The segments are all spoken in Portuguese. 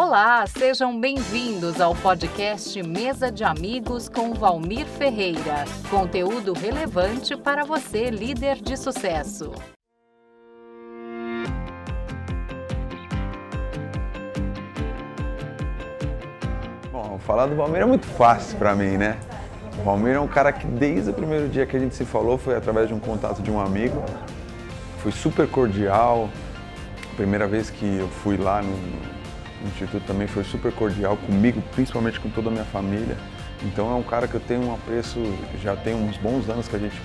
Olá, sejam bem-vindos ao podcast Mesa de Amigos com Valmir Ferreira. Conteúdo relevante para você, líder de sucesso. Bom, falar do Valmir é muito fácil para mim, né? O Valmir é um cara que desde o primeiro dia que a gente se falou foi através de um contato de um amigo. Foi super cordial. Primeira vez que eu fui lá no, no Instituto também foi super cordial comigo, principalmente com toda a minha família. Então é um cara que eu tenho um apreço, já tem uns bons anos que a gente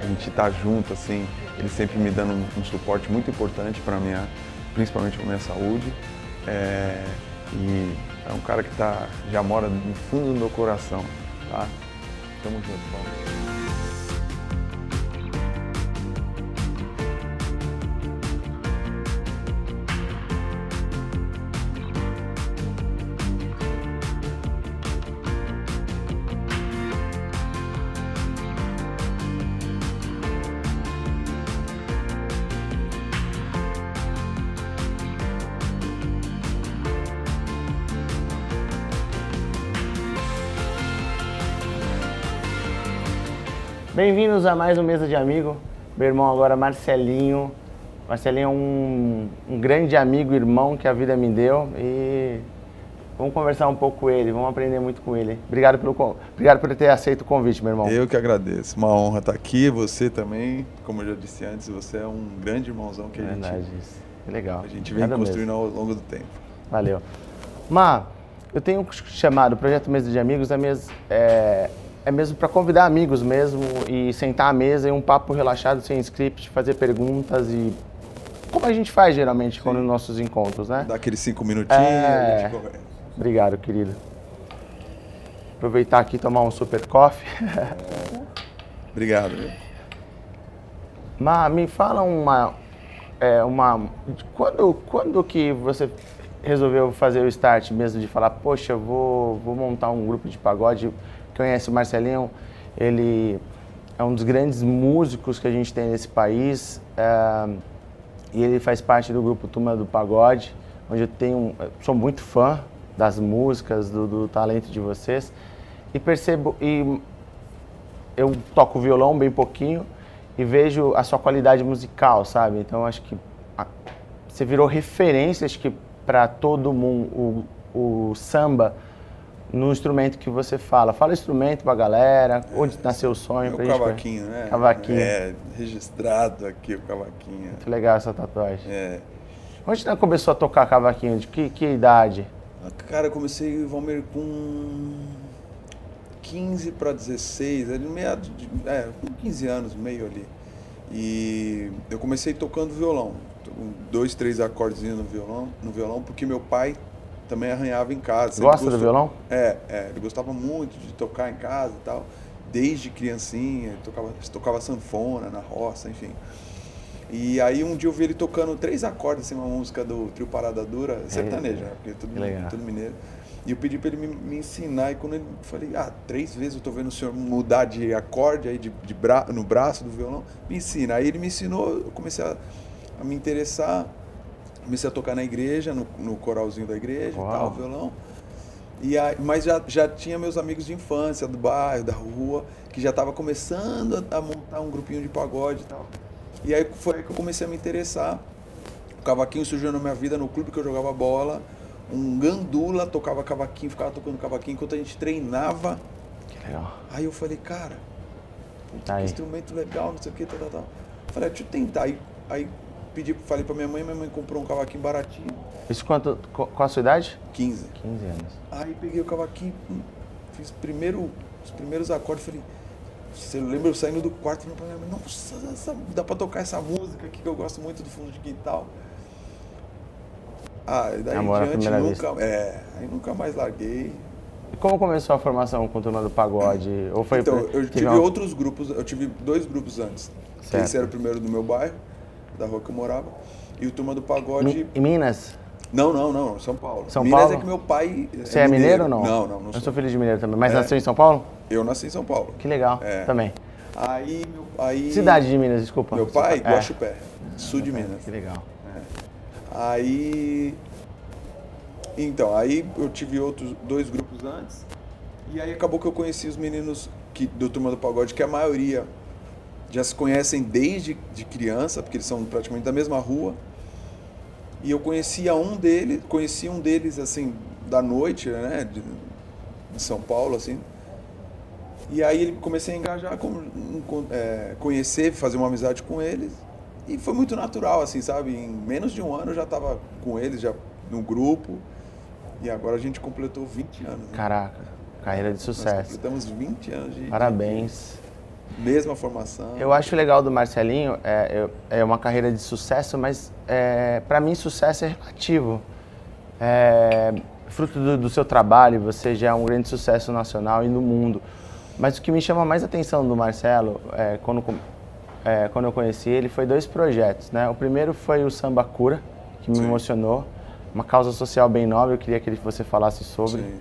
a gente está junto assim, ele sempre me dando um, um suporte muito importante para minha, principalmente para minha saúde. É, e é um cara que tá, já mora no fundo do meu coração, tá? Tamo junto, Paulo. Bem-vindos a mais um Mesa de Amigo. Meu irmão agora Marcelinho. Marcelinho é um, um grande amigo, irmão que a vida me deu e vamos conversar um pouco com ele, vamos aprender muito com ele. Obrigado, pelo, obrigado por ter aceito o convite, meu irmão. Eu que agradeço. Uma honra estar aqui. Você também, como eu já disse antes, você é um grande irmãozão que a gente, Verdade, isso. Legal. a gente vem Nada construindo mesmo. ao longo do tempo. Valeu. Má, eu tenho chamado o Projeto Mesa de Amigos é mesmo, é, é mesmo para convidar amigos mesmo e sentar à mesa e um papo relaxado, sem script, fazer perguntas e como a gente faz geralmente quando nos nossos encontros, né? Dá aqueles cinco minutinhos, É. a gente conversa. Obrigado, querido. Aproveitar aqui e tomar um super coffee. Obrigado. Má, me fala uma. É, uma quando, quando que você resolveu fazer o start mesmo de falar, poxa, eu vou, vou montar um grupo de pagode? Conhece o Marcelinho? Ele é um dos grandes músicos que a gente tem nesse país. é, e ele faz parte do grupo Turma do Pagode, onde eu tenho, sou muito fã das músicas, do, do talento de vocês. E percebo, e eu toco violão bem pouquinho e vejo a sua qualidade musical, sabe? Então acho que a- você virou referência, acho que para todo mundo o, o samba no instrumento que você fala. Fala instrumento pra galera, onde nasceu o sonho É o gente. cavaquinho, né? Cavaquinho. É, registrado aqui o cavaquinho. Muito legal essa tatuagem. É. Onde você começou a tocar cavaquinho? De que, que idade? Ah, Cara, eu comecei Valmir com 15 para 16, ali no meado de, é, com 15 anos, meio ali. E eu comecei tocando violão, dois, três acordezinhos no violão, no violão, porque meu pai também arranhava em casa. Gosta do gostou- violão? É, é, ele gostava muito de tocar em casa e tal, desde criancinha, tocava, tocava sanfona na roça, enfim. E aí um dia eu vi ele tocando três acordes, assim, uma música do Trio Parada Dura, sertaneja, né? Porque é tudo, legal. tudo mineiro. E eu pedi pra ele me, me ensinar, e quando ele falei, ah, três vezes eu tô vendo o senhor mudar de acorde aí de, de bra, no braço do violão, me ensina. Aí ele me ensinou, eu comecei a, a me interessar, comecei a tocar na igreja, no, no coralzinho da igreja Uau. e tal, violão. E aí, mas já, já tinha meus amigos de infância, do bairro, da rua, que já estava começando a, a montar um grupinho de pagode e tal. E aí foi aí que eu comecei a me interessar. O cavaquinho surgiu na minha vida no clube que eu jogava bola. Um gandula tocava cavaquinho, ficava tocando cavaquinho enquanto a gente treinava. Que legal. Aí eu falei, cara, Tá que aí. instrumento legal, não sei o que, tal, tal, tal. Falei, deixa eu tentar. Aí, aí pedi, falei pra minha mãe, minha mãe comprou um cavaquinho baratinho, Isso quanto, qu- qual a sua idade? 15. 15 anos. Aí peguei o cavaquinho, hum, fiz primeiro, os primeiros acordes, falei, você lembra eu saindo do quarto e mãe, nossa, essa- dá pra tocar essa música aqui que eu gosto muito do fundo de quintal. Ah, e daí Amor em diante nunca, é, aí nunca mais larguei. E como começou a formação com o Turma do Pagode? Ou foi então, eu tive uma- outros grupos, eu tive dois grupos antes. Certo. Esse era o primeiro do meu bairro, da rua que eu morava, e o Turma do Pagode... Em Minas? Não, não, não, São Paulo. São Minas Paulo? é que meu pai Você é mineiro ou não? Não, não, não Eu sou. sou filho de mineiro também. Mas É. nasceu em São Paulo? Eu nasci em São Paulo. Que legal. É. Também. Aí, meu, aí Cidade de Minas, desculpa. Meu pai, É. Guaxupé, sul de Minas. Que legal. Aí Então, aí eu tive outros dois grupos antes. E aí acabou que eu conheci os meninos que, do Turma do Pagode, que a maioria já se conhecem desde de criança, porque eles são praticamente da mesma rua. E eu conhecia um deles, conheci um deles assim da noite, né, de, de São Paulo, assim. E aí ele comecei a engajar, com, é, conhecer, fazer uma amizade com eles. E foi muito natural, assim, sabe? Em menos de um ano eu já estava com eles, já no grupo. E agora a gente completou 20 anos. Né? Caraca, carreira de sucesso. Nós completamos 20 anos de. Parabéns. Mesma formação. Eu acho legal do Marcelinho, é, é uma carreira de sucesso, mas é, para mim sucesso é relativo. É, fruto do, do seu trabalho, você já é um grande sucesso nacional e no mundo. Mas o que me chama mais atenção do Marcelo, é, quando, é, quando eu conheci ele, foi dois projetos. Né? O primeiro foi o Samba Cura, que me Sim. emocionou. Uma causa social bem nobre, eu queria que você falasse sobre. Sim.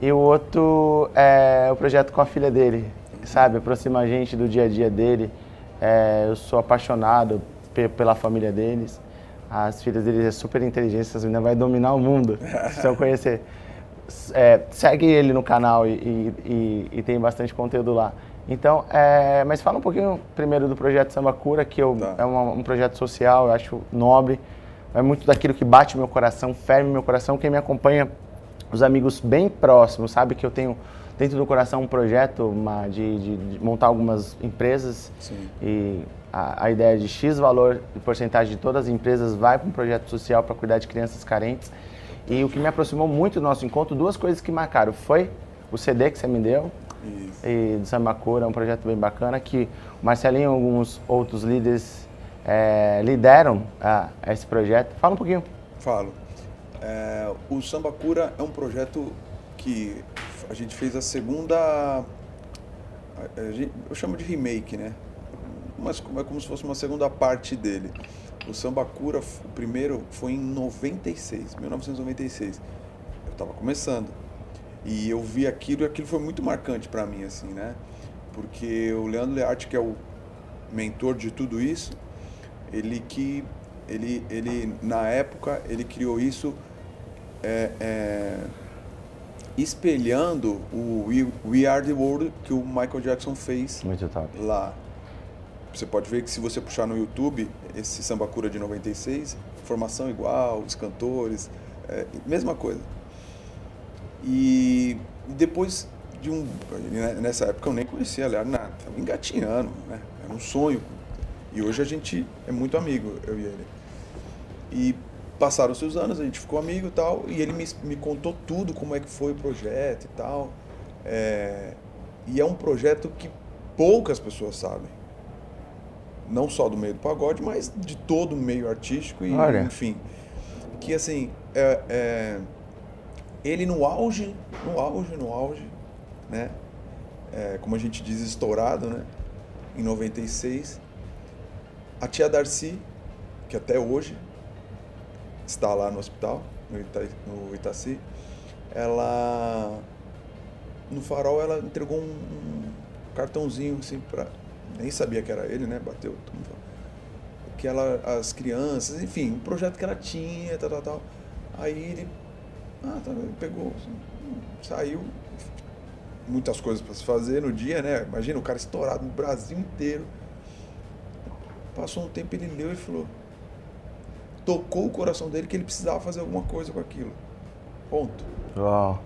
E o outro é o projeto com a filha dele, sabe? Aproxima a gente do dia a dia dele. É, eu sou apaixonado pela família deles. As filhas deles são super inteligentes, essa menina vai dominar o mundo, se eu conhecer é, segue ele no canal e, e, e, tem bastante conteúdo lá. Então, é, mas fala um pouquinho primeiro do projeto Samba Cura, que eu, tá. é uma, um projeto social, eu acho nobre, é muito daquilo que bate meu coração, ferme meu coração. Quem me acompanha, os amigos bem próximos, sabe que eu tenho dentro do coração um projeto uma, de, de, de, montar algumas empresas Sim. e a, a, ideia de X valor de porcentagem de todas as empresas vai para um projeto social para cuidar de crianças carentes. E o que me aproximou muito do nosso encontro, duas coisas que marcaram. Foi o CD que você me deu, Isso. e do Sambacura, um projeto bem bacana, que o Marcelinho e alguns outros líderes é, lideram a, a, esse projeto. Fala um pouquinho. Falo. É, o Sambacura é um projeto que a gente fez a segunda. A gente, eu chamo de remake, né? Mas é como se fosse uma segunda parte dele. O Samba Cura, o primeiro, foi em 96, 1996. Eu estava começando. E eu vi aquilo e aquilo foi muito marcante para mim, assim, né? Porque o Leandro Learte, que é o mentor de tudo isso, ele que ele, ele na época ele criou isso é, é, espelhando o We, We, Are the World que o Michael Jackson fez lá. Você pode ver que se você puxar no YouTube esse Samba Cura de 96, formação igual, os cantores, é, mesma coisa. E depois de um. Nessa época eu nem conhecia, aliás, nada, estava engatinhando, né? Era um sonho. E hoje a gente é muito amigo, eu e ele. E passaram os anos, a gente ficou amigo e tal, e ele me, me contou tudo, como é que foi o projeto e tal. É, e é um projeto que poucas pessoas sabem não só do meio do pagode, mas de todo o meio artístico e Olha. enfim. Que assim, é, é, ele no auge, no auge, no auge, né? É, como a gente diz, estourado, né? Em 96. A tia Darcy, que até hoje está lá no hospital, no, Ita, no Itaci, ela no farol ela entregou um, um cartãozinho assim para nem sabia que era ele, né? Bateu. Que ela, as crianças, enfim, um projeto que ela tinha, tal, tal, tal. Aí ele, ah, tá, ele pegou, assim, saiu, muitas coisas para se fazer no dia, né? Imagina o cara estourado no Brasil inteiro. Passou um tempo, ele leu e falou, tocou o coração dele que ele precisava fazer alguma coisa com aquilo. Ponto. Uau.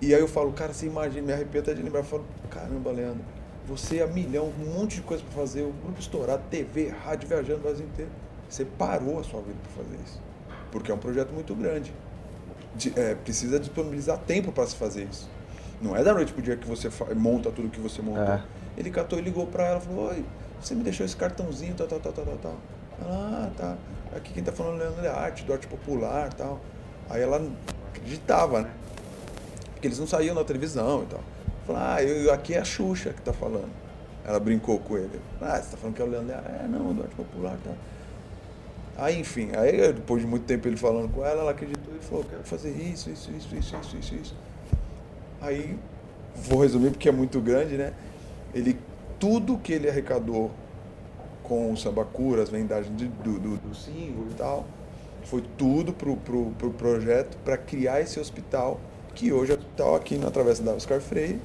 E aí eu falo, cara, você imagina, me arrepio até de lembrar, eu falo, caramba, Leandro, você a milhão, um monte de coisa para fazer, o grupo estourado, TV, rádio, viajando o Brasil inteiro. Você parou a sua vida para fazer isso. Porque é um projeto muito grande. De, é, precisa disponibilizar tempo para se fazer isso. Não é da noite pro dia que você monta tudo que você montou. É. Ele catou e ligou para ela falou: Oi, você me deixou esse cartãozinho, tal, tal, tal, tal, tal. Ela, ah, tá. Aqui quem tá falando é Leandro arte, do arte popular tal. Aí ela acreditava, né? Porque eles não saíam na televisão e tal. Falou, ah, eu, aqui é a Xuxa que tá falando. Ela brincou com ele. Ah, você tá falando que é o Leandro? É, não, do arte popular, tá. Aí, enfim, aí depois de muito tempo ele falando com ela, ela acreditou e falou, quero fazer isso, isso, isso, isso, isso, isso, isso. Aí, vou resumir porque é muito grande, né? Ele, tudo que ele arrecadou com o samba cura, as vendagens de, do, do, do símbolo e tal, Foi tudo pro, pro, pro projeto para criar esse hospital, que hoje é o hospital aqui na Travessa da Oscar Freire,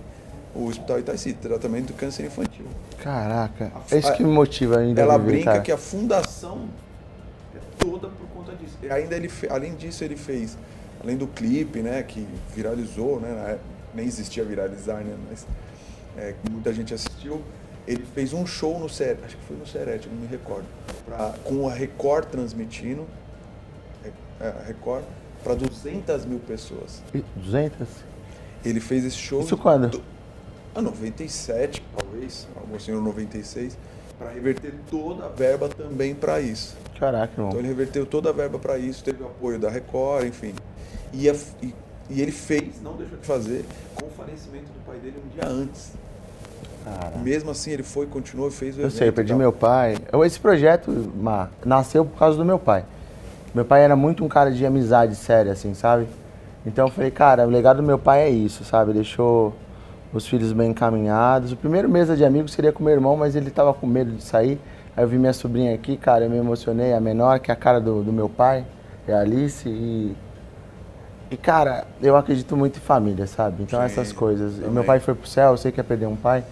o Hospital Itaici, tratamento do câncer infantil. Caraca, é isso que me motiva ainda. Ela viver, brinca cara. que a fundação é toda por conta disso. E ainda ele, além disso, ele fez, além do clipe, né, que viralizou, né, época, nem existia viralizar, né, mas é, muita gente assistiu. Ele fez um show no Serete, acho que foi no Serete, não me recordo, pra- com a Record transmitindo, é, a Record, para 200 mil pessoas. E 200? Ele fez esse show. Isso quando? do- Ah, 97, talvez, algo assim, ou 96, para reverter toda a verba também para isso. Caraca, irmão. Então ele reverteu toda a verba para isso, teve o apoio da Record, enfim. E, a- e- e ele fez, não deixou de fazer, com o falecimento do pai dele um dia antes. Mesmo assim, ele foi, continuou e fez o Eu evento. sei, eu perdi meu pai. Eu- Esse projeto, Mar, nasceu por causa do meu pai. Meu pai era muito um cara de amizade séria, assim, sabe? Então eu falei, cara, o legado do meu pai é isso, sabe? Deixou os filhos bem encaminhados. O primeiro mesa de amigos seria com meu irmão, mas ele tava com medo de sair. Aí eu vi minha sobrinha aqui, cara, eu me emocionei, a menor, que é a cara do, do meu pai, é a Alice, e. E, cara, eu acredito muito em família, sabe? Então Sim, essas coisas. E também. meu pai foi pro céu, eu sei que ia perder um pai.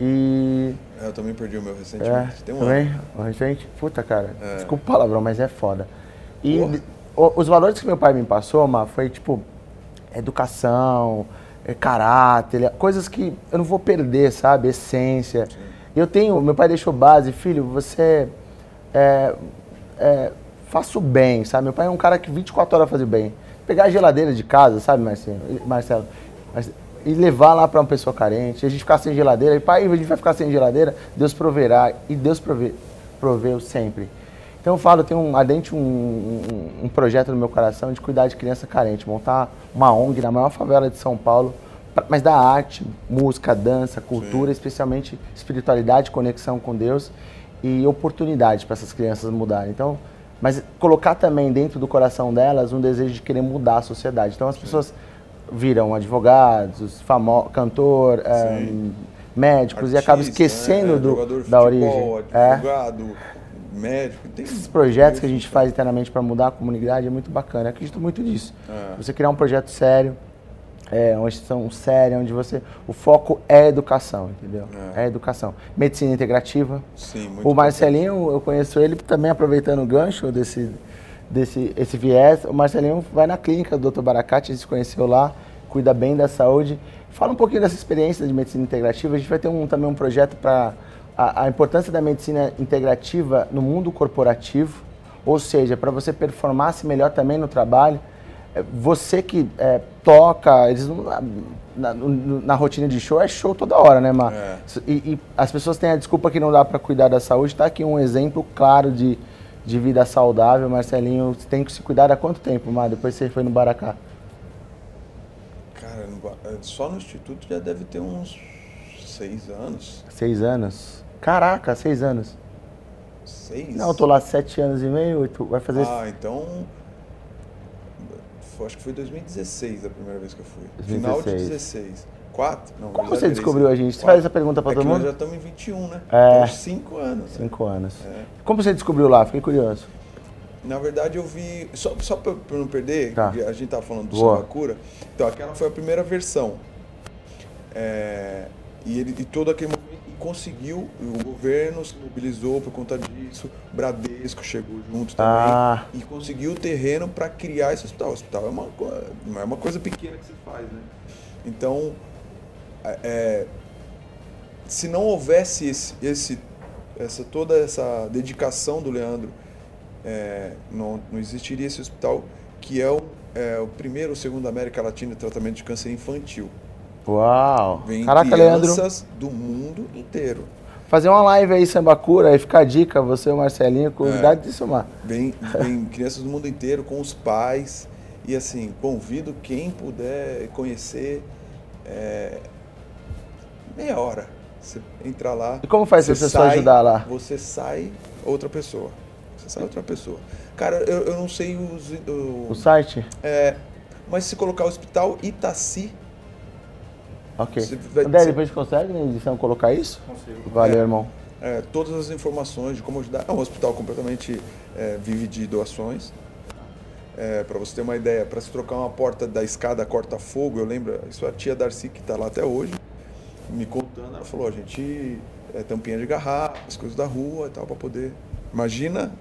E É, Eu também perdi o meu é, recentemente. Tem um também? ano. A gente, puta, cara, É. desculpa o palavrão, mas é foda. E de- o- os valores que meu pai me passou, Má, foi tipo, educação, é, caráter, é, coisas que eu não vou perder, sabe? Essência. Eu tenho, meu pai deixou base, filho, você é, é, faça o bem, sabe? Meu pai é um cara que 24 horas faz o bem. Pegar a geladeira de casa, sabe, Marcelo? Marcelo e levar lá para uma pessoa carente, a gente ficar sem geladeira, e pai, a gente vai ficar sem geladeira, Deus proverá, e Deus prove, proveu sempre. Então eu falo, eu tenho um, ardente um, um, um projeto no meu coração de cuidar de criança carente, montar uma ONG na maior favela de São Paulo, pra- mas da arte, música, dança, cultura, especialmente espiritualidade, conexão com Deus e oportunidade para essas crianças mudarem. Então, mas colocar também dentro do coração delas um desejo de querer mudar a sociedade. Então as pessoas viram advogados, famo cantor, eh, médicos e acabam Artista, esquecendo né? do, Jogador da futebol, origem. É. Advogado, médico. Tem Esses projetos que a gente faz internamente para mudar a comunidade é muito bacana. Eu acredito muito nisso. É. Você criar um projeto sério, é, uma instituição séria, onde você. O foco é educação, entendeu? É. É, educação. Medicina integrativa. Sim, muito O Marcelinho, eu conheço ele também aproveitando o gancho desse, desse esse viés. O Marcelinho vai na clínica do Dr. Baracate, a gente se conheceu lá, cuida bem da saúde. Fala um pouquinho dessa experiência de medicina integrativa. A gente vai ter um, também um projeto para a, a importância da medicina integrativa no mundo corporativo, ou seja, para você performar-se melhor também no trabalho. É, Você que é, toca, eles não, na, no- na rotina de show é show toda hora, né, Mar? É. E, e as pessoas têm a desculpa que não dá para cuidar da saúde. Tá aqui um exemplo claro de, de vida saudável. Marcelinho, você tem que se cuidar há quanto tempo, Mar? Depois você foi no Baracá. Cara, eh, só no Instituto já deve ter uns seis anos. Seis anos. Caraca, seis anos. Seis? Não, eu tô lá sete anos e meio, oito, vai fazer... Ah, então. acho que foi 2016 a primeira vez que eu fui. Final de 2016. 16. Quatro? Não, Como você descobriu a gente? Você faz essa pergunta pra é todo mundo? Nós já estamos em 21, né? É. Então, cinco anos. né? Cinco anos. É. Como você descobriu lá? Fiquei curioso. Na verdade, eu vi. Só, só pra não perder, Tá. a gente tava falando do Boa. Então, aquela foi a primeira versão. É, e ele e todo aquele movimento e conseguiu, o governo se mobilizou por conta disso, o Bradesco chegou junto também Ah. e conseguiu o terreno para criar esse hospital. O hospital é uma, é uma coisa pequena que se faz, né? Então, é, é, se não houvesse esse, esse, essa, toda essa dedicação do Leandro, é, não, não existiria esse hospital que é o, é o primeiro ou segundo da América Latina de tratamento de câncer infantil. Uau! Vem Caraca, Leandro. crianças do mundo inteiro. Fazer uma live aí, Sambacura, aí fica a dica, você e o Marcelinho, cuidado de somar. Vem, vem crianças do mundo inteiro com os pais. E assim, convido quem puder conhecer. é, meia hora. Você entra lá. E como faz você pessoa sai, ajudar lá? Você sai outra pessoa. Você sai outra pessoa. Cara, eu, eu não sei os. o- O site? é, mas se colocar hospital Itaci, Ok. Você vai- André, você- depois a gente consegue na edição colocar isso? Consigo. Valeu, É. irmão. é, todas as informações de como ajudar. É um hospital completamente é, vive de doações. É, para você ter uma ideia, para se trocar uma porta da escada corta-fogo, eu lembro, isso a tia Darcy, que está lá até hoje, me contando, ela falou, a gente é tampinha de garrafa, as coisas da rua e tal, para poder. Imagina.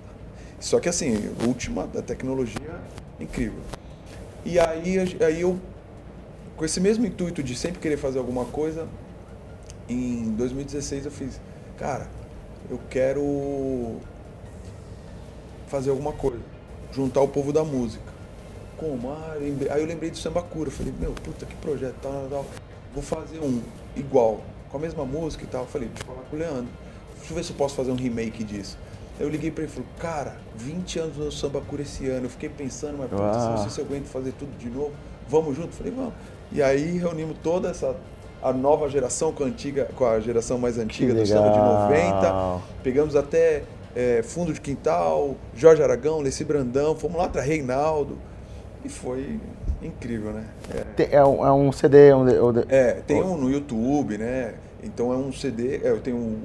Só que assim, última da tecnologia, incrível. E aí, aí eu, com esse mesmo intuito de sempre querer fazer alguma coisa, em 2016 eu fiz, cara, eu quero fazer alguma coisa juntar o povo da música. Como? Ah, lembrei, aí eu lembrei do Samba Cura. Falei, meu, puta, que projeto, tal, tal, tal. Vou fazer um igual, com a mesma música e tal. Falei, deixa eu falar com o Leandro. Deixa eu ver se eu posso fazer um remake disso. Aí eu liguei pra ele e falei, cara, 20 anos no Samba Cura esse ano. Eu fiquei pensando, mas puta, não sei se eu aguento fazer tudo de novo. Vamos junto? Falei, vamos. E aí reunimos toda essa a nova geração com a antiga, com a geração mais antiga do samba de 90. Pegamos até é, Fundo de Quintal, Jorge Aragão, Leci Brandão, fomos lá para Reinaldo. E foi incrível, né? É, é, um, é um, CD? Um, é, tem um no YouTube, né? Então é um CD, é, eu tenho um,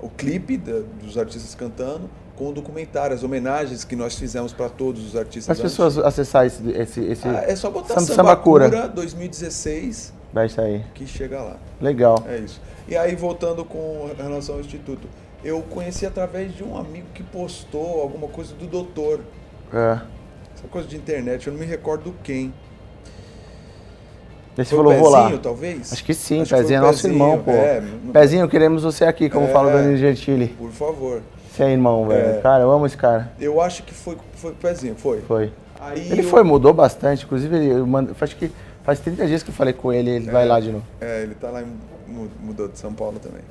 o clipe da, dos artistas cantando com o documentário, as homenagens que nós fizemos para todos os artistas. As pessoas acessar esse. esse, esse... Ah, é só botar Samba, Samba Cura 2016. Vai sair. Que chega lá. Legal. É isso. E aí, voltando com relação ao Instituto eu conheci através de um amigo que postou alguma coisa do doutor. É. Essa coisa de internet, eu não me recordo quem. Esse falou, Pezinho, vou lá. talvez? Acho que sim, Acho Pezinho é nosso Pezinho, irmão, pô. É, Pezinho, queremos você aqui, como é, fala o Danilo Gentili. Por favor. Você é irmão, velho. É. Cara, eu amo esse cara. Eu acho que foi, foi o Pezinho, foi. Foi. Aí ele eu... foi, mudou bastante. Inclusive, ele, eu mando, acho que faz 30 dias que eu falei com ele, ele vai é, lá de novo. É, ele tá lá, mudou de São Paulo também.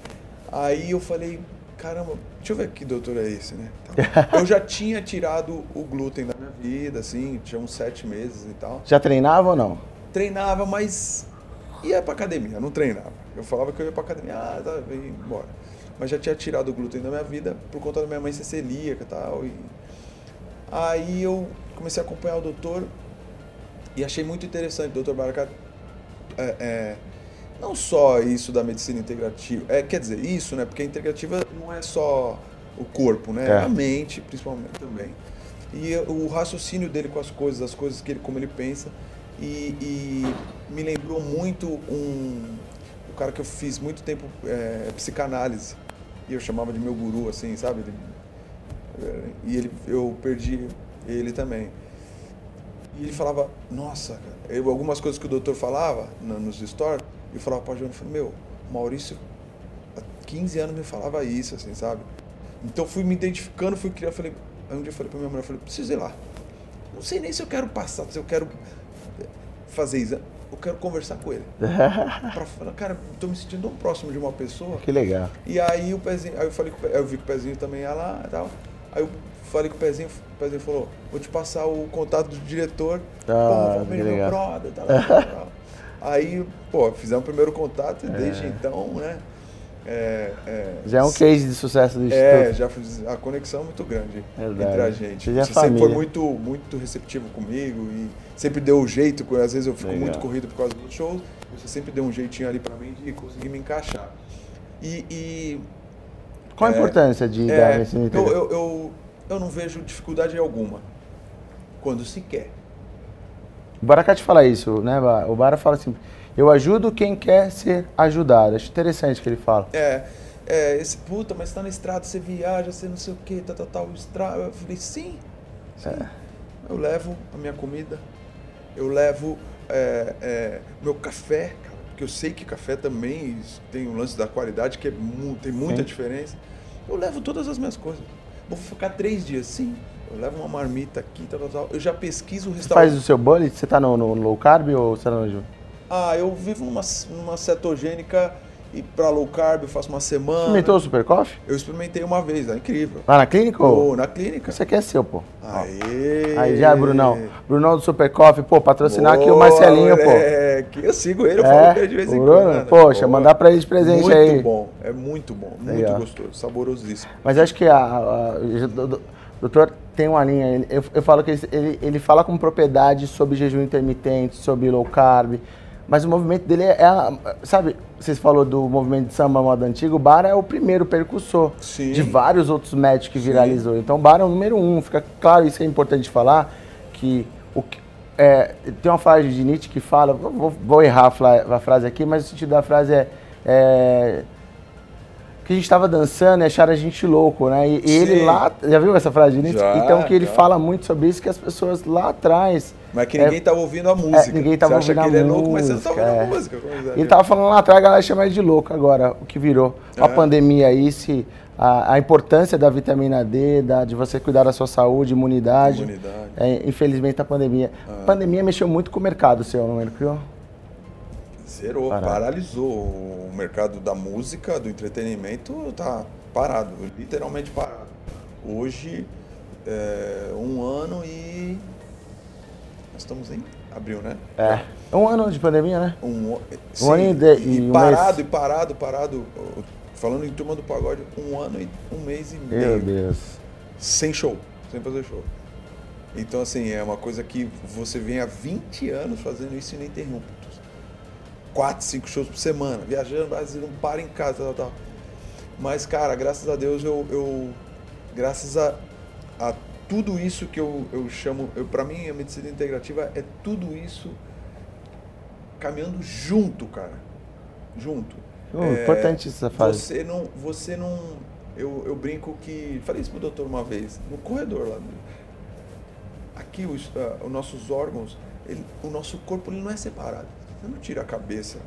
Aí eu falei, caramba, deixa eu ver que doutor é esse, né? eu já tinha tirado o glúten da minha vida, assim, tinha uns sete meses e tal. Já treinava ou não? Treinava, mas ia pra academia, não treinava. Eu falava que eu ia pra academia, ah, tá, vem embora. Mas já tinha tirado o glúten da minha vida por conta da minha mãe ser celíaca e tal. E... Aí eu comecei a acompanhar o doutor e achei muito interessante, o doutor Baracat. É, é, não só isso da medicina integrativa, é, quer dizer, isso, né? Porque a integrativa não é só o corpo, né? É. A mente, principalmente também. E o raciocínio dele com as coisas, as coisas que ele, como ele pensa, e, e me lembrou muito um, o cara que eu fiz muito tempo é, psicanálise e eu chamava de meu guru, assim, sabe? Ele, e ele, eu perdi ele também. E ele falava, nossa, cara, eu, algumas coisas que o doutor falava no, nos stories, eu falava para o João, meu, Maurício, há 15 anos me falava isso, assim, sabe? Então fui me identificando, fui criar, falei, aí um dia eu falei para minha mulher, falei, preciso ir lá. Não sei nem se eu quero passar, se eu quero fazer isso. Eu quero conversar com ele. pra falar, cara, tô me sentindo tão próximo de uma pessoa. Que legal. E aí o pezinho, aí eu falei, eu vi que o pezinho também ia lá e tal. Aí eu falei com o pezinho, o pezinho falou, vou te passar o contato do diretor. Ah, Pô, meu brother, tá lá, lá. Aí, pô, fizemos o primeiro contato e desde é. então, né? É, é, já é um case de sucesso do Instituto. É, já fiz a conexão é muito grande Verdade. entre a gente. Você, Você sempre foi muito, muito receptivo comigo e sempre deu um jeito, às vezes eu fico Legal. muito corrido por causa dos shows, você sempre deu um jeitinho ali para mim de conseguir me encaixar. E. e Qual a é, importância de é, dar esse eu, eu, eu, eu não vejo dificuldade alguma quando se quer. O Baracat fala isso, né? O Bara fala assim: eu ajudo quem quer ser ajudado. Acho interessante que ele fala. É, é esse puta, mas tá na estrada, você viaja, você não sei o que, tal, tal, tal. Estrada. Eu falei: sim, sim. É. Eu levo a minha comida, eu levo é, é, meu café, cara, porque eu sei que café também tem um lance da qualidade que é, tem muita sim. diferença. Eu levo todas as minhas coisas. Vou ficar três dias, sim. Eu levo uma marmita aqui, tal, tal, tal. Eu já pesquiso o restaurante. Você faz o seu bullet? Você tá no, no, low carb ou você tá no Ah, eu vivo numa, numa cetogênica e para low carb eu faço uma semana. Experimentou o Super Coffee? Eu experimentei uma vez, é incrível. Lá na clínica? Ou? na clínica. Você quer seu, pô. Aê! Aí já, Brunão. Brunão do Super Coffee, pô, patrocinar Boa, aqui o Marcelinho, pô. É, que eu sigo ele, eu é, falo ele de vez em quando. Poxa, Boa. mandar pra ele de presente muito aí. Muito bom, é muito bom, muito Legal. gostoso, saborosíssimo. Mas acho que a, a, a doutor tem uma linha, eu, eu falo que ele, ele fala com propriedade sobre jejum intermitente, sobre low carb, mas o movimento dele é, é sabe, vocês falou do movimento de samba moda antigo, o Bar é o primeiro percussor Sim. de vários outros médicos que viralizou. Sim. Então o Bar é o número um, fica claro, isso é importante falar, que o é, tem uma frase de Nietzsche que fala, vou, vou errar a, frase aqui, mas o sentido da frase é, é que a gente estava dançando e acharam a gente louco, né? E, ele lá, já viu essa frase de Nietzsche? Já, então que ele já. fala muito sobre isso, que as pessoas lá atrás... Mas que ninguém estava é, ouvindo a música. É, ninguém estava ouvindo a música. ele é louco, mas você não estava ouvindo a é. música. É, ele estava falando lá atrás, a galera chama ele de louco agora, o que virou. A pandemia aí, se a, a, importância da vitamina D, da, de você cuidar da sua saúde, imunidade. imunidade. É, infelizmente, a pandemia. Ah. A pandemia mexeu muito com o mercado seu, não mercou? Zerou, parado. paralisou. O mercado da música, do entretenimento, tá parado, literalmente parado. Hoje, é, um ano e. Nós estamos em abril, né? É. Um ano de pandemia, né? Um, sim, um ano e, de, e, e parado, e parado, parado falando em turma do pagode, um ano e um mês e meio. Meu Deus. Sem show, sem fazer show. Então, assim, é uma coisa que você vem há 20 anos fazendo isso ininterrupto. Quatro, cinco shows por semana, viajando, Brasil, não para em casa, tal, tal. Mas, cara, graças a Deus, eu. eu graças a, a tudo isso que eu, eu chamo. Eu, para mim, a medicina integrativa é tudo isso caminhando junto, cara. Junto. Oh, é, importante essa fase. Você não, você não, eu, eu brinco que, falei isso pro doutor uma vez, no corredor lá. Aqui os, uh, os nossos órgãos, ele, o nosso corpo ele não é separado. Você não tira a cabeça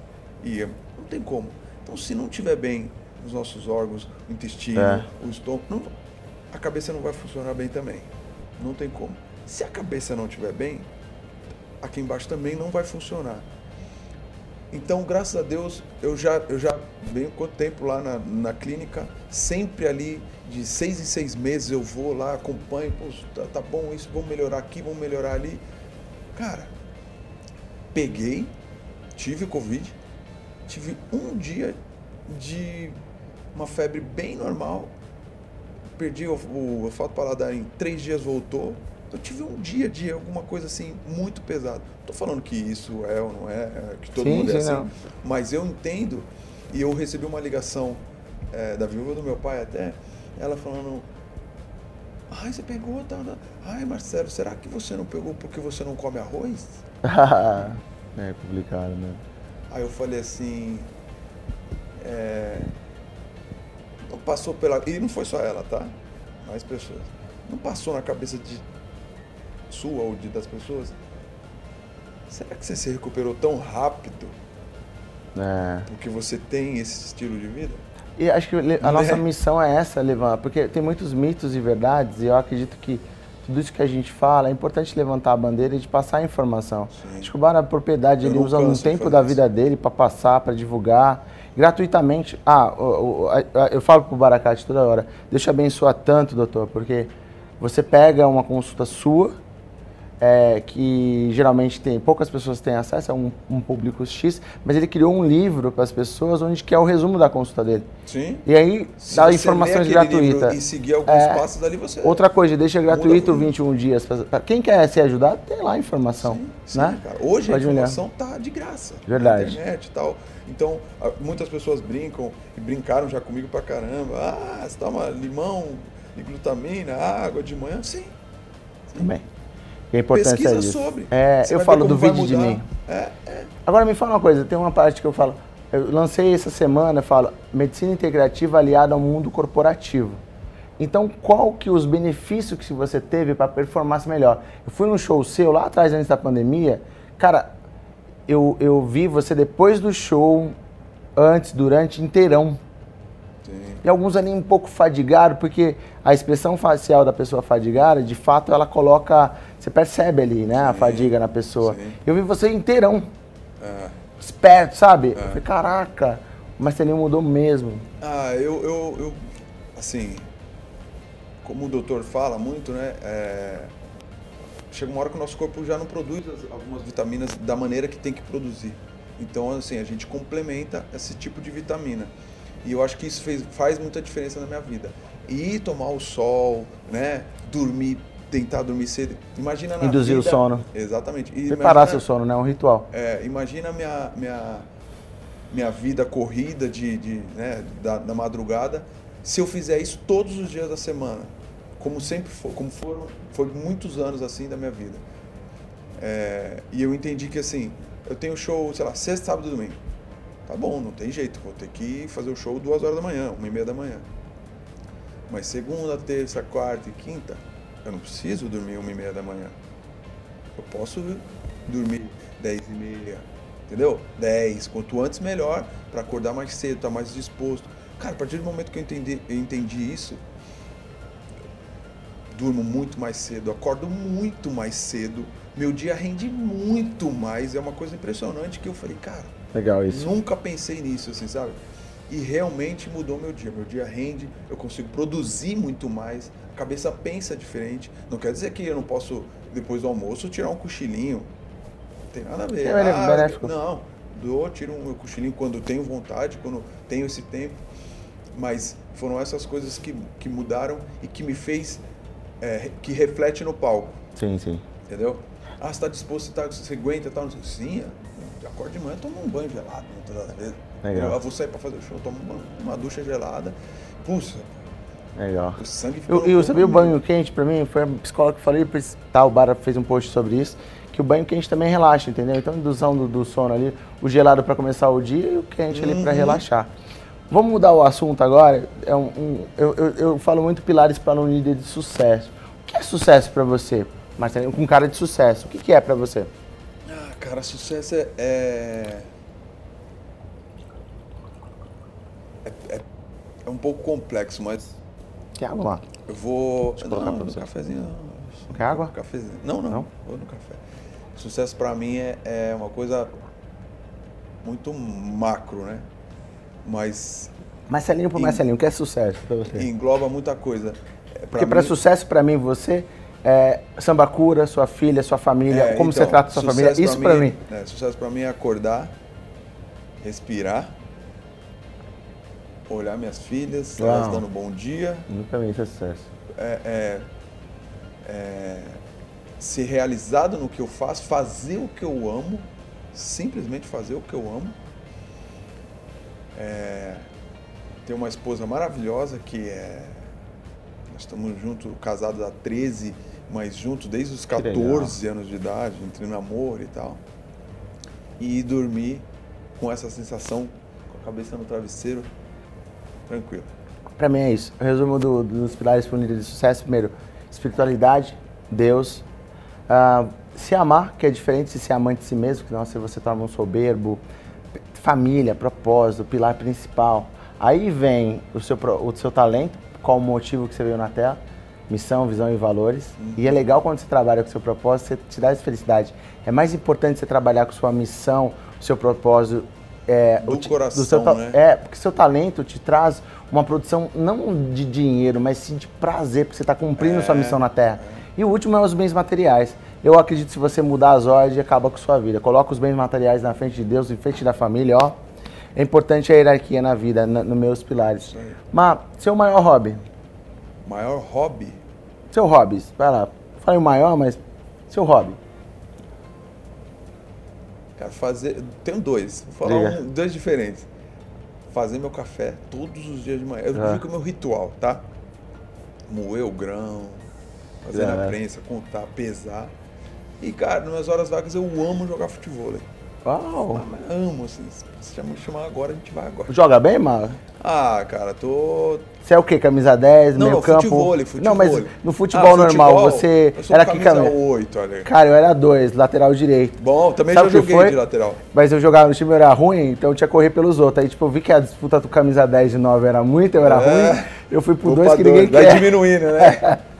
e não tem como. Então se não tiver bem os nossos órgãos, o intestino, é. o estômago, não, a cabeça não vai funcionar bem também. Não tem como. Se a cabeça não estiver bem, aqui embaixo também não vai funcionar. Então, graças a Deus, eu já, eu já venho quanto tempo lá na, na clínica, sempre ali, de seis em seis meses eu vou lá, acompanho, tá, tá bom isso, vamos melhorar aqui, vamos melhorar ali. Cara, peguei, tive Covid, tive um dia de uma febre bem normal, perdi o, o olfato paladar em três dias voltou, eu tive um dia de alguma coisa assim muito pesado. Tô falando que isso é ou não é, é que todo sim, mundo é sim, assim, não. mas eu entendo e eu recebi uma ligação é, da viúva do meu pai até, ela falando, ai você pegou, tá, tá, ai Marcelo, será que você não pegou porque você não come arroz? é complicado, né? Aí eu falei assim, é, não passou pela e não foi só ela, tá? Mais pessoas. Não passou na cabeça de sua ou de, das pessoas, será que você se recuperou tão rápido? É. Porque você tem esse estilo de vida? E acho que a nossa é. missão é essa, levantar, porque tem muitos mitos e verdades, e eu acredito que tudo isso que a gente fala, é importante levantar a bandeira e de passar a informação. Sim. Acho que o Bar a Propriedade, ele usa um tempo da vida dele para passar, para divulgar, gratuitamente. Ah, eu, falo pro Baracate toda hora, deixa abençoar tanto, doutor, porque você pega uma consulta sua, é, que geralmente tem poucas pessoas têm acesso, é um, um público X, mas ele criou um livro para as pessoas onde que é o resumo da consulta dele. Sim. E aí Se dá informações gratuitas. E seguir alguns é, passos dali você. Outra coisa, deixa gratuito 21 dias. Para quem quer ser ajudado, tem lá a informação. Sim, sim né? cara. Hoje Pode a informação olhar. tá de graça. Verdade. Na internet e tal. Então, muitas pessoas brincam e brincaram já comigo pra caramba. Ah, você toma limão e glutamina, água de manhã? Sim. Também. E a importância Pesquisa disso. sobre. É, eu falo do vídeo de mim. É, é. Agora me fala uma coisa, tem uma parte que eu falo, eu lancei essa semana, eu falo, medicina integrativa aliada ao mundo corporativo. Então, qual que os benefícios que você teve para performance melhor? Eu fui num show seu lá atrás, antes da pandemia, cara, eu, eu vi você depois do show, antes, durante, inteirão. E alguns ali um pouco fadigado, porque a expressão facial da pessoa fadigada, de fato, ela coloca. Você percebe ali, né? Sim, a fadiga na pessoa. Sim. Eu vi você inteirão. É. Esperto, sabe? É. Eu falei, caraca, o Marcelinho mudou mesmo. Ah, eu, eu, eu assim, como o doutor fala muito, né? É, chega uma hora que o nosso corpo já não produz algumas vitaminas da maneira que tem que produzir. Então, assim, a gente complementa esse tipo de vitamina. E eu acho que isso fez, faz muita diferença na minha vida. E tomar o sol, né? Dormir, tentar dormir cedo. Imagina na Induzir vida, o sono. Exatamente. E Preparar imagina, seu sono, né? É um ritual. É, imagina minha, minha, minha vida corrida de, de, né, da, da madrugada se eu fizer isso todos os dias da semana. Como sempre foi, como foram, foi muitos anos assim da minha vida. É, e eu entendi que assim, eu tenho show, sei lá, sexta, sábado e domingo. Tá bom, não tem jeito, vou ter que fazer o show duas horas da manhã, uma e meia da manhã. Mas segunda, terça, quarta e quinta, eu não preciso dormir uma e meia da manhã. Eu posso dormir dez e meia, entendeu? Dez, quanto antes melhor, para acordar mais cedo, estar tá mais disposto. Cara, a partir do momento que eu entendi, eu entendi isso, durmo muito mais cedo, acordo muito mais cedo, meu dia rende muito mais. É uma coisa impressionante que eu falei, cara, legal isso. Nunca pensei nisso, assim, sabe? E realmente mudou meu dia. Meu dia rende, eu consigo produzir muito mais, a cabeça pensa diferente. Não quer dizer que eu não posso, depois do almoço, tirar um cochilinho. Não tem nada a ver. É ah, benéfico. Não, dou, tiro um cochilinho quando tenho vontade, quando tenho esse tempo. Mas foram essas coisas que, que mudaram e que me fez, é, que reflete no palco. Sim, sim. Entendeu? Ah, você está disposto, você, tá, você aguenta tal? Sim, eu acordo de manhã, tomo um banho gelado, toda vez. Legal. Eu vou sair para fazer o show, tomo uma, uma ducha gelada, pulsa. Legal. O sangue ficou. Eu, eu sabia o banho quente para mim, foi a psicóloga que falei, tá, o Bara fez um post sobre isso, que o banho quente também relaxa, entendeu? Então, indução do, do sono ali, o gelado para começar o dia e o quente uhum. ali para relaxar. Vamos mudar o assunto agora. É um, um eu, eu, eu, falo muito pilares para um líder de sucesso. O que é sucesso para você, Marcelinho? Com um cara de sucesso, o que, que é para você? Cara, sucesso é, é, é, é, é um pouco complexo, mas. Quer água lá? Eu vou. Deixa eu colocar não, pra você. cafezinho. Quer água? Cafezinho. Não, não, não. Vou no café. Sucesso para mim é, é uma coisa muito macro, né? Mas. Marcelinho por Marcelinho, o que é sucesso para você? Engloba muita coisa. É, pra Porque para sucesso, para mim, você é, samba cura, sua filha, sua família, é, como então, você trata sua família, isso para mim. mim. É, sucesso para mim é acordar, respirar, olhar minhas filhas, Uau. elas dando bom dia. Para mim isso é sucesso. É, é, ser realizado no que eu faço, fazer o que eu amo, simplesmente fazer o que eu amo. É, ter uma esposa maravilhosa que é. Nós estamos juntos, casados há 13 mas junto desde os 14 anos de idade, entre namoro e tal. E dormir com essa sensação, com a cabeça no travesseiro, tranquilo. Para mim é isso. O resumo do, dos pilares para um líder de sucesso: primeiro, espiritualidade, Deus, uh, se amar, que é diferente de ser amante de si mesmo, que não se você torna um soberbo, família, propósito, pilar principal. Aí vem o seu, o seu talento, qual o motivo que você veio na Terra missão, visão e valores. E é legal quando você trabalha com seu propósito, você te dá essa felicidade. É mais importante você trabalhar com sua missão, o seu propósito. É, do o, coração, do seu, né? É, porque seu talento te traz uma produção não de dinheiro, mas sim de prazer, porque você está cumprindo é, sua missão na Terra. É. E o último é os bens materiais. Eu acredito que se você mudar as ordens, acaba com sua vida. Coloca os bens materiais na frente de Deus, em frente da família, ó. É importante a hierarquia na vida, nos no meus pilares. Mas, seu maior hobby? Maior hobby? Seu hobby, vai lá. Falei o maior, mas seu hobby. Cara, fazer. Tenho dois. Vou falar um, dois diferentes. Fazer meu café todos os dias de manhã. Eu ah. digo que é o meu ritual, tá? Moer o grão, fazer é. na prensa, contar, pesar. E, cara, nas minhas horas vagas eu amo jogar futebol. Uau! Ah, amo, assim. Se me chamar agora, a gente vai agora. Joga bem, Mala? Ah, cara, tô. Você é o quê? Camisa 10, não, meio campo? Futebol, futebol. Não, mas no futebol ah, normal, futebol, você eu sou era que camisa 8, olha. Cara, eu era 2, lateral direito. Bom, também Sabe já joguei de lateral. Mas eu jogava no time era ruim, então eu tinha que correr pelos outros. Aí tipo, eu vi que a disputa do camisa 10 e 9 era muito, eu era é. ruim. Eu fui pro 2 que ninguém Vai quer. Vai diminuindo, né?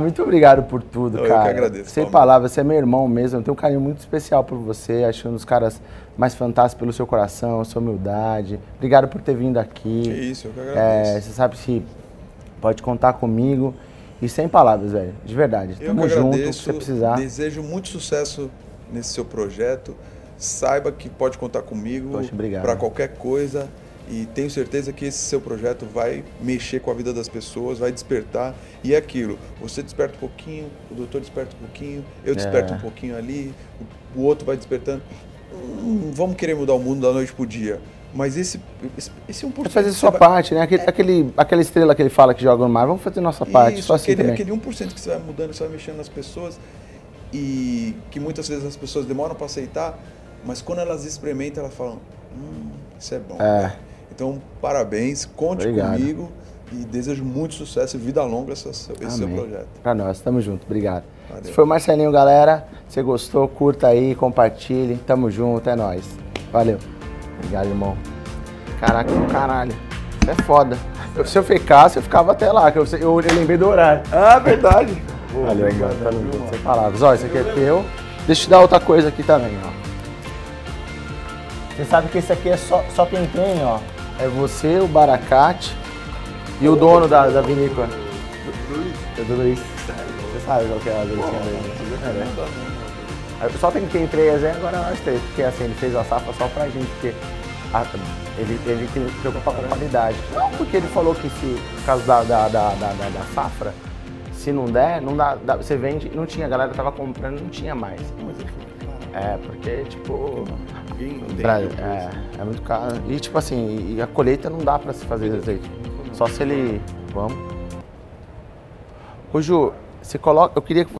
Muito obrigado por tudo, eu cara. Eu que agradeço. Sem palavras, você é meu irmão mesmo. Eu tenho um carinho muito especial por você. Acho um dos caras mais fantásticos pelo seu coração, sua humildade. Obrigado por ter vindo aqui. Que isso, eu que agradeço. É, você sabe se pode contar comigo. E sem palavras, velho. De verdade. Eu Tamo que junto, agradeço, se você precisar. Desejo muito sucesso nesse seu projeto. Saiba que pode contar comigo para qualquer coisa e tenho certeza que esse seu projeto vai mexer com a vida das pessoas, vai despertar. E é aquilo, você desperta um pouquinho, o doutor desperta um pouquinho, eu desperto é. um pouquinho ali, o, outro vai despertando. Hum, vamos querer mudar o mundo da noite pro dia. Mas esse, esse, esse 1%. É fazer sua vai... parte, né? Aquele, é. aquele, aquela estrela que ele fala que joga no mar, vamos fazer nossa parte. Isso, só assim aquele, aquele 1% que você vai mudando, você vai mexendo nas pessoas. e que muitas vezes as pessoas demoram para aceitar, mas quando elas experimentam, elas falam: hum, isso é bom. É. Então, parabéns, conte Obrigado. comigo e desejo muito sucesso e vida longa esse, esse seu projeto. Pra nós, tamo junto, obrigado. Valeu. Esse foi o Marcelinho, galera. Se gostou, curta aí, compartilhe. Tamo junto, é nóis. Valeu. Obrigado, irmão. Caraca, caralho. Isso é foda. Eu- se eu ficasse, eu ficava até lá, que eu, eu, eu lembrei do horário. Ah, verdade. Valeu, mano. Tamo junto, sem palavras. Ó, esse aqui é teu. Deixa eu te dar outra coisa aqui também, ó. Você sabe que esse aqui é só, só quem tem, ó. É você, o Baracate e o dono da, da vinícola. É do Luiz. Você sabe qual que é a delicinha dele. É, né? Aí Só tem quem três, é agora nós três. Porque assim, ele fez a safra só pra gente, porque a- ele, ele tem que preocupar com a qualidade. Não porque ele falou que se, por causa da, da, da, da, da- da safra, se não der, não dá, dá- você vende, não tinha, a galera tava comprando, não tinha mais. É, porque, tipo, Bra- é, é muito caro. E tipo assim, e a colheita não dá pra se fazer azeite. Só se ele. Vamos. Ô Ju, você coloca. Eu queria que